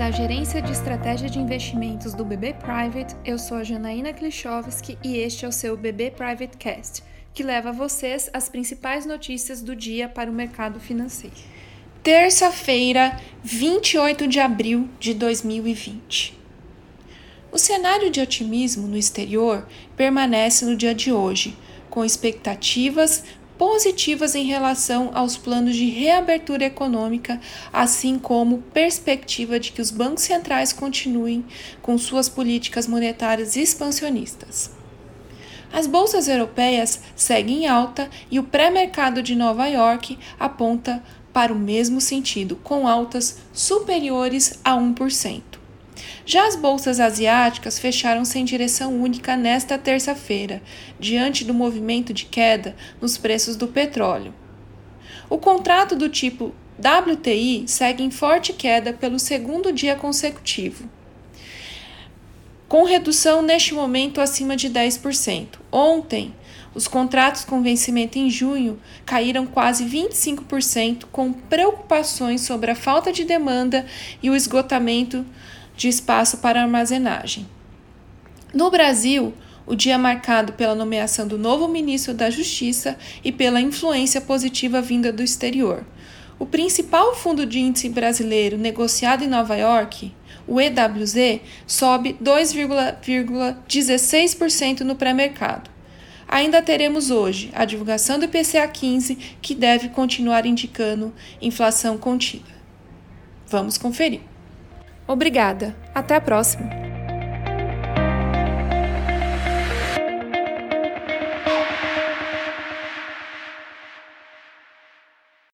Da Gerência de Estratégia de Investimentos do BB Private, eu sou a Janaína Klichowski e este é o seu BB Private Cast, que leva a vocês as principais notícias do dia para o mercado financeiro. Terça-feira, 28 de abril de 2020. O cenário de otimismo no exterior permanece no dia de hoje, com expectativas positivas em relação aos planos de reabertura econômica, assim como perspectiva de que os bancos centrais continuem com suas políticas monetárias expansionistas. As bolsas europeias seguem em alta e o pré-mercado de Nova York aponta para o mesmo sentido, com altas superiores a 1%. Já as bolsas asiáticas fecharam sem direção única nesta terça-feira, diante do movimento de queda nos preços do petróleo. O contrato do tipo WTI segue em forte queda pelo segundo dia consecutivo, com redução neste momento acima de 10%. Ontem, os contratos com vencimento em junho caíram quase 25%, com preocupações sobre a falta de demanda e o esgotamento de espaço para armazenagem. No Brasil, o dia marcado pela nomeação do novo ministro da Justiça e pela influência positiva vinda do exterior. O principal fundo de índice brasileiro negociado em Nova York, o EWZ, sobe 2,16% no pré-mercado. Ainda teremos hoje a divulgação do IPCA 15, que deve continuar indicando inflação contida. Vamos conferir. Obrigada. Até a próxima.